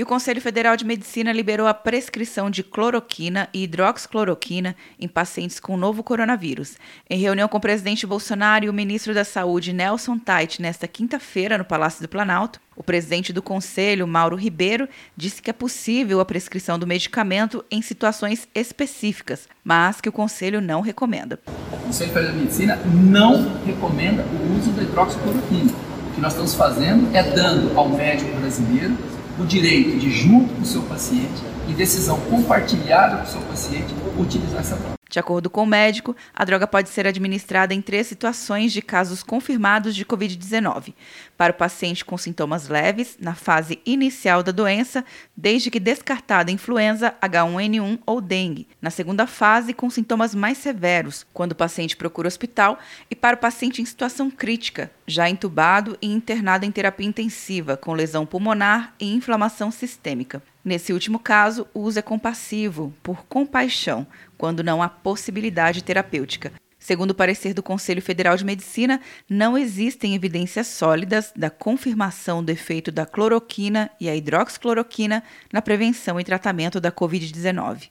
E o Conselho Federal de Medicina liberou a prescrição de cloroquina e hidroxicloroquina em pacientes com novo coronavírus. Em reunião com o presidente Bolsonaro e o ministro da Saúde, Nelson Tait, nesta quinta-feira, no Palácio do Planalto, o presidente do Conselho, Mauro Ribeiro, disse que é possível a prescrição do medicamento em situações específicas, mas que o Conselho não recomenda. O Conselho Federal de Medicina não recomenda o uso da hidroxicloroquina. O que nós estamos fazendo é dando ao médico brasileiro o direito de, junto com o seu paciente, em decisão compartilhada com o seu paciente, utilizar essa droga. De acordo com o médico, a droga pode ser administrada em três situações de casos confirmados de Covid-19: para o paciente com sintomas leves, na fase inicial da doença, desde que descartada influenza, H1N1 ou dengue, na segunda fase, com sintomas mais severos, quando o paciente procura hospital, e para o paciente em situação crítica, já entubado e internado em terapia intensiva, com lesão pulmonar e inflamação sistêmica. Nesse último caso, o uso é compassivo, por compaixão, quando não há possibilidade terapêutica. Segundo o parecer do Conselho Federal de Medicina, não existem evidências sólidas da confirmação do efeito da cloroquina e a hidroxicloroquina na prevenção e tratamento da Covid-19.